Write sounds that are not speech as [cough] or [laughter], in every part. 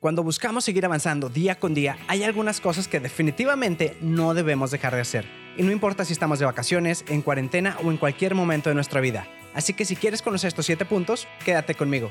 Cuando buscamos seguir avanzando día con día, hay algunas cosas que definitivamente no debemos dejar de hacer. Y no importa si estamos de vacaciones, en cuarentena o en cualquier momento de nuestra vida. Así que si quieres conocer estos 7 puntos, quédate conmigo.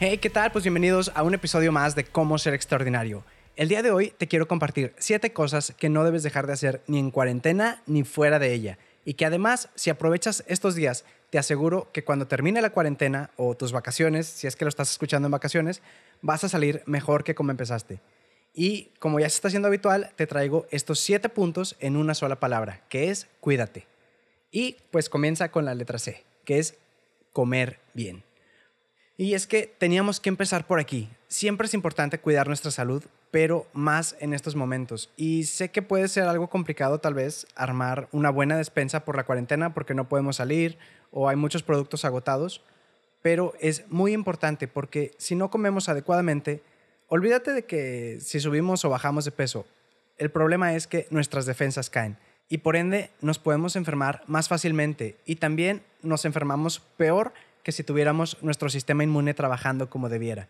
Hey, ¿qué tal? Pues bienvenidos a un episodio más de Cómo ser extraordinario. El día de hoy te quiero compartir 7 cosas que no debes dejar de hacer ni en cuarentena ni fuera de ella. Y que además, si aprovechas estos días, te aseguro que cuando termine la cuarentena o tus vacaciones, si es que lo estás escuchando en vacaciones, vas a salir mejor que como empezaste. Y como ya se está haciendo habitual, te traigo estos 7 puntos en una sola palabra, que es cuídate. Y pues comienza con la letra C, que es comer bien. Y es que teníamos que empezar por aquí. Siempre es importante cuidar nuestra salud, pero más en estos momentos. Y sé que puede ser algo complicado tal vez armar una buena despensa por la cuarentena porque no podemos salir o hay muchos productos agotados, pero es muy importante porque si no comemos adecuadamente, olvídate de que si subimos o bajamos de peso, el problema es que nuestras defensas caen y por ende nos podemos enfermar más fácilmente y también nos enfermamos peor que si tuviéramos nuestro sistema inmune trabajando como debiera.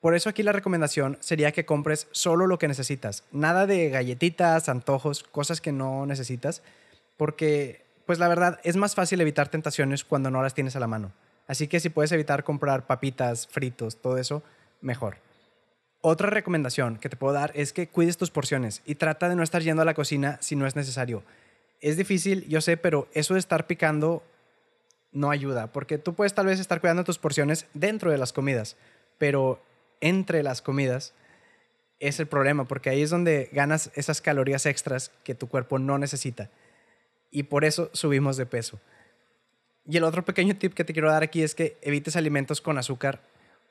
Por eso aquí la recomendación sería que compres solo lo que necesitas, nada de galletitas, antojos, cosas que no necesitas, porque pues la verdad es más fácil evitar tentaciones cuando no las tienes a la mano. Así que si puedes evitar comprar papitas, fritos, todo eso, mejor. Otra recomendación que te puedo dar es que cuides tus porciones y trata de no estar yendo a la cocina si no es necesario. Es difícil, yo sé, pero eso de estar picando no ayuda, porque tú puedes tal vez estar cuidando tus porciones dentro de las comidas, pero entre las comidas es el problema, porque ahí es donde ganas esas calorías extras que tu cuerpo no necesita. Y por eso subimos de peso. Y el otro pequeño tip que te quiero dar aquí es que evites alimentos con azúcar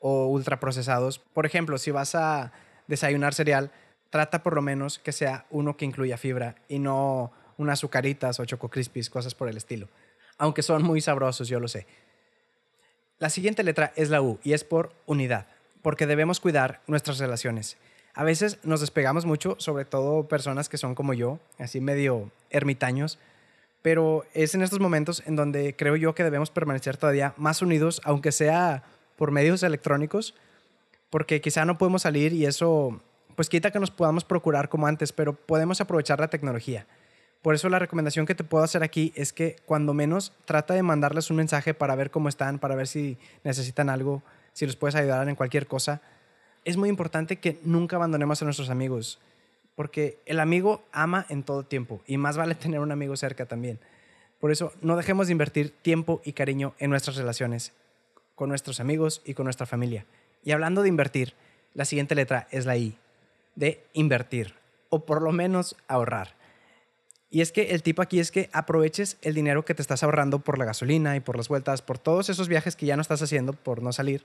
o ultraprocesados. Por ejemplo, si vas a desayunar cereal, trata por lo menos que sea uno que incluya fibra y no unas azucaritas o choco crispies, cosas por el estilo aunque son muy sabrosos, yo lo sé. La siguiente letra es la U y es por unidad, porque debemos cuidar nuestras relaciones. A veces nos despegamos mucho, sobre todo personas que son como yo, así medio ermitaños, pero es en estos momentos en donde creo yo que debemos permanecer todavía más unidos, aunque sea por medios electrónicos, porque quizá no podemos salir y eso pues quita que nos podamos procurar como antes, pero podemos aprovechar la tecnología. Por eso la recomendación que te puedo hacer aquí es que cuando menos trata de mandarles un mensaje para ver cómo están, para ver si necesitan algo, si los puedes ayudar en cualquier cosa. Es muy importante que nunca abandonemos a nuestros amigos, porque el amigo ama en todo tiempo y más vale [laughs] tener un amigo cerca también. Por eso no dejemos de invertir tiempo y cariño en nuestras relaciones con nuestros amigos y con nuestra familia. Y hablando de invertir, la siguiente letra es la I, de invertir, o por lo menos ahorrar. Y es que el tipo aquí es que aproveches el dinero que te estás ahorrando por la gasolina y por las vueltas, por todos esos viajes que ya no estás haciendo por no salir,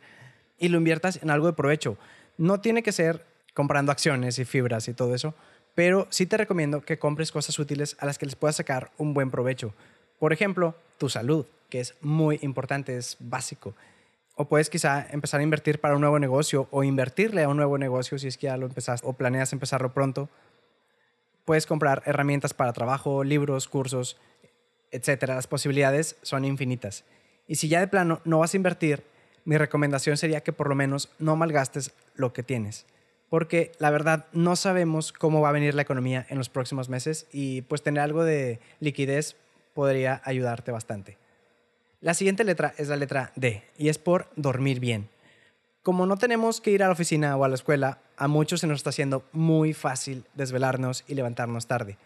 y lo inviertas en algo de provecho. No tiene que ser comprando acciones y fibras y todo eso, pero sí te recomiendo que compres cosas útiles a las que les puedas sacar un buen provecho. Por ejemplo, tu salud, que es muy importante, es básico. O puedes quizá empezar a invertir para un nuevo negocio o invertirle a un nuevo negocio si es que ya lo empezaste o planeas empezarlo pronto Puedes comprar herramientas para trabajo, libros, cursos, etc. Las posibilidades son infinitas. Y si ya de plano no vas a invertir, mi recomendación sería que por lo menos no malgastes lo que tienes. Porque la verdad no sabemos cómo va a venir la economía en los próximos meses y pues tener algo de liquidez podría ayudarte bastante. La siguiente letra es la letra D y es por dormir bien. Como no tenemos que ir a la oficina o a la escuela, a muchos se nos está haciendo muy fácil desvelarnos y levantarnos tarde.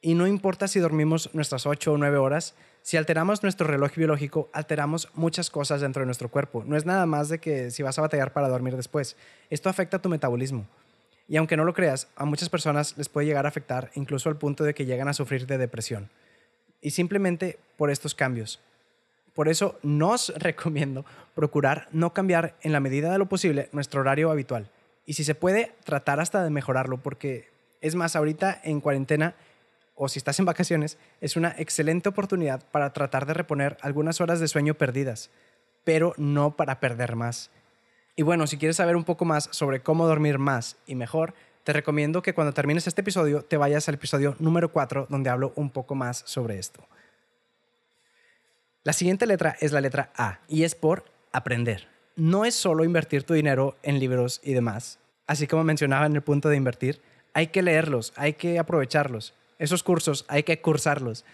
Y no importa si dormimos nuestras 8 o 9 horas, si alteramos nuestro reloj biológico, alteramos muchas cosas dentro de nuestro cuerpo. No es nada más de que si vas a batallar para dormir después. Esto afecta a tu metabolismo. Y aunque no lo creas, a muchas personas les puede llegar a afectar incluso al punto de que llegan a sufrir de depresión. Y simplemente por estos cambios. Por eso nos [laughs] recomiendo procurar no cambiar en la medida de lo posible nuestro horario habitual. Y si se puede, tratar hasta de mejorarlo, porque es más, ahorita en cuarentena o si estás en vacaciones, es una excelente oportunidad para tratar de reponer algunas horas de sueño perdidas, pero no para perder más. Y bueno, si quieres saber un poco más sobre cómo dormir más y mejor, te recomiendo que cuando termines este episodio te vayas al episodio número 4 donde hablo un poco más sobre esto. La siguiente letra es la letra A y es por aprender. No es solo invertir tu dinero en libros y demás. Así como mencionaba en el punto de invertir, hay que leerlos, hay que aprovecharlos. Esos cursos hay que cursarlos.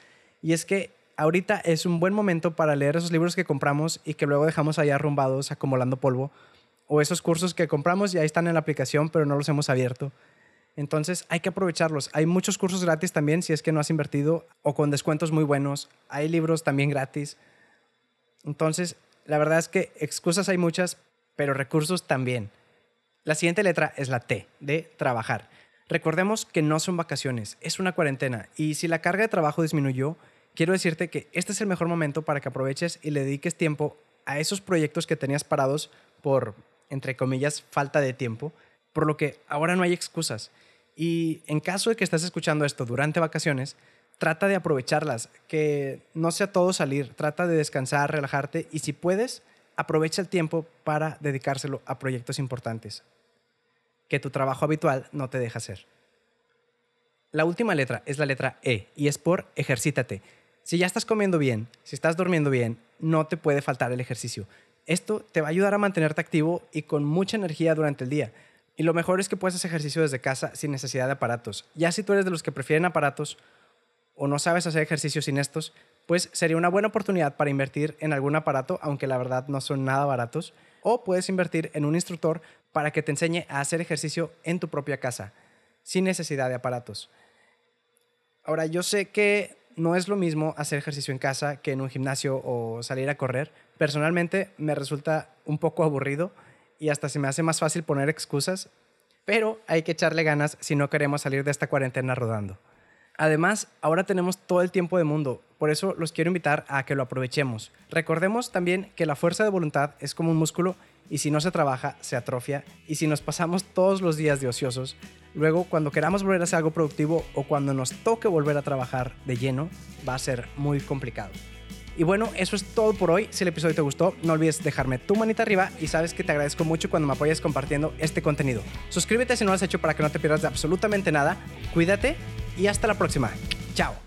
Y es que ahorita es un buen momento para leer esos libros que compramos y que luego dejamos ahí arrumbados acumulando polvo. O esos cursos que compramos y ahí están en la aplicación pero no los hemos abierto. Entonces hay que aprovecharlos. Hay muchos cursos gratis también si es que no has invertido o con descuentos muy buenos. Hay libros también gratis. Entonces, la verdad es que excusas hay muchas, pero recursos también. La siguiente letra es la T, de trabajar. Recordemos que no son vacaciones, es una cuarentena y si la carga de trabajo disminuyó, quiero decirte que este es el mejor momento para que aproveches y le dediques tiempo a esos proyectos que tenías parados por, entre comillas, falta de tiempo, por lo que ahora no hay excusas. Y en caso de que estés escuchando esto durante vacaciones, trata de aprovecharlas, que no sea todo salir, trata de descansar, relajarte y si puedes, aprovecha el tiempo para dedicárselo a proyectos importantes que tu trabajo habitual no te deja hacer. La última letra es la letra E y es por ejercítate. Si ya estás comiendo bien, si estás durmiendo bien, no te puede faltar el ejercicio. Esto te va a ayudar a mantenerte activo y con mucha energía durante el día. Y lo mejor es que puedes hacer ejercicio desde casa sin necesidad de aparatos. Ya si tú eres de los que prefieren aparatos o no sabes hacer ejercicio sin estos, pues sería una buena oportunidad para invertir en algún aparato, aunque la verdad no son nada baratos. O puedes invertir en un instructor para que te enseñe a hacer ejercicio en tu propia casa, sin necesidad de aparatos. Ahora, yo sé que no es lo mismo hacer ejercicio en casa que en un gimnasio o salir a correr. Personalmente me resulta un poco aburrido y hasta se me hace más fácil poner excusas, pero hay que echarle ganas si no queremos salir de esta cuarentena rodando. Además, ahora tenemos todo el tiempo del mundo, por eso los quiero invitar a que lo aprovechemos. Recordemos también que la fuerza de voluntad es como un músculo y si no se trabaja, se atrofia. Y si nos pasamos todos los días de ociosos, luego cuando queramos volver a hacer algo productivo o cuando nos toque volver a trabajar de lleno, va a ser muy complicado. Y bueno, eso es todo por hoy. Si el episodio te gustó, no olvides dejarme tu manita arriba y sabes que te agradezco mucho cuando me apoyes compartiendo este contenido. Suscríbete si no lo has hecho para que no te pierdas de absolutamente nada. Cuídate y hasta la próxima. Chao.